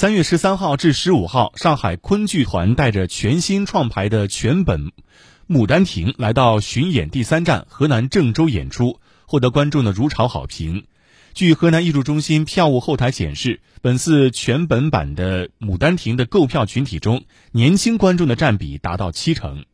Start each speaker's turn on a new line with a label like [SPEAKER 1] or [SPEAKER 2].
[SPEAKER 1] 三月十三号至十五号上海昆剧团带着全新创排的全本牡丹亭来到巡演第三站河南郑州演出获得观众的如潮好评。据河南艺术中心票务后台显示本次全本版的牡丹亭的购票群体中年轻观众的占比达到七成。